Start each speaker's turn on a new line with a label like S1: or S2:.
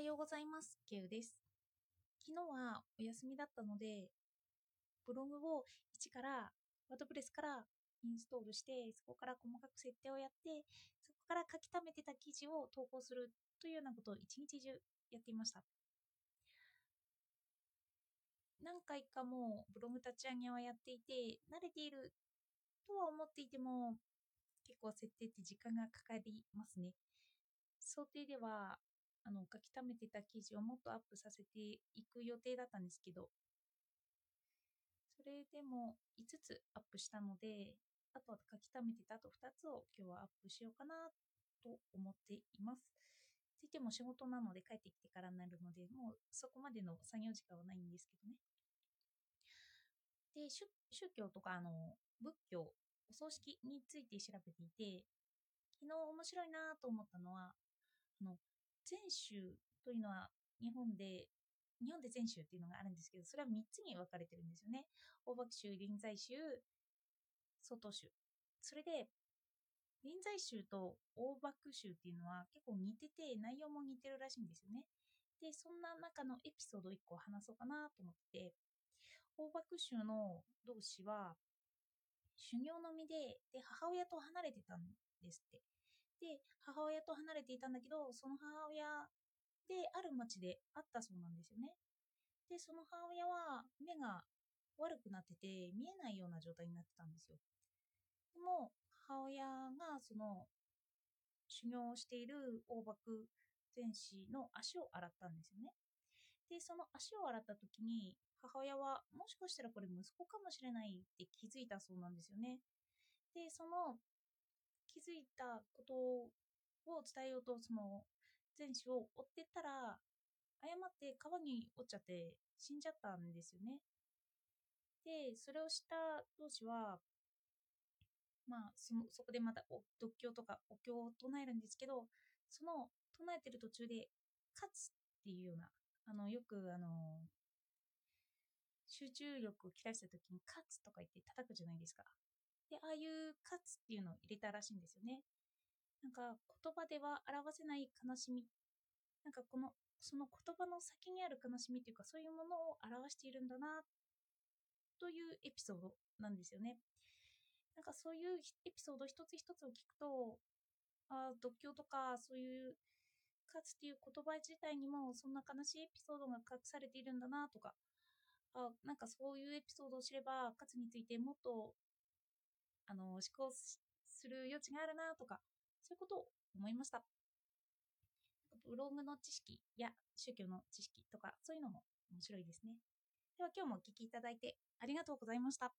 S1: はようございます。ケウです。昨日はお休みだったので、ブログを一から、ワードプレスからインストールして、そこから細かく設定をやって、そこから書き溜めてた記事を投稿するというようなことを一日中やっていました。何回かもうブログ立ち上げはやっていて、慣れているとは思っていても、結構設定って時間がかかりますね。想定ではあの書き溜めてた記事をもっとアップさせていく予定だったんですけど、それでも5つアップしたので、あとは書き溜めてたあと2つを今日はアップしようかなと思っています。ついても仕事なので帰ってきてからになるので、もうそこまでの作業時間はないんですけどね。で、宗教とかあの仏教、お葬式について調べていて、昨日面白いなと思ったのは、禅宗というのは日本で日本で禅宗っていうのがあるんですけどそれは3つに分かれてるんですよね。大幕宗臨済宗外宗それで臨済宗と大幕宗っていうのは結構似てて内容も似てるらしいんですよね。でそんな中のエピソード1個話そうかなと思って。大幕宗の同士は修行の身でで母親と離れてたんですって。で母親と離れていたんだけどその母親である町で会ったそうなんですよね。でその母親は目が悪くなってて見えないような状態になってたんですよ。でも母親がその修行している大幕禅師の足を洗ったんですよね。でその足を洗った時に母親はもしかしたらこれ息子かもしれないって気づいたそうなんですよね。でその気づいたことを伝えようとその前子を追ってったら誤って川に落ちちゃって死んじゃったんですよね。でそれをした同士はまあそのそこでまたお読経とかお経を唱えるんですけどその唱えてる途中で「勝つ」っていうようなあのよくあの集中力を切らした時に「勝つ」とか言って叩くじゃないですか。で、ああいう勝つっていうのを入れたらしいんですよね。なんか言葉では表せない悲しみ。なんかこの、その言葉の先にある悲しみというかそういうものを表しているんだなというエピソードなんですよね。なんかそういうエピソード一つ一つを聞くと、あ読経とかそういう勝つっていう言葉自体にもそんな悲しいエピソードが隠されているんだなとか、あなんかそういうエピソードを知れば勝つについてもっとあの思考する余地があるなとかそういうことを思いました。ブログの知識や宗教の知識とかそういうのも面白いですね。では今日もお聞きいただいてありがとうございました。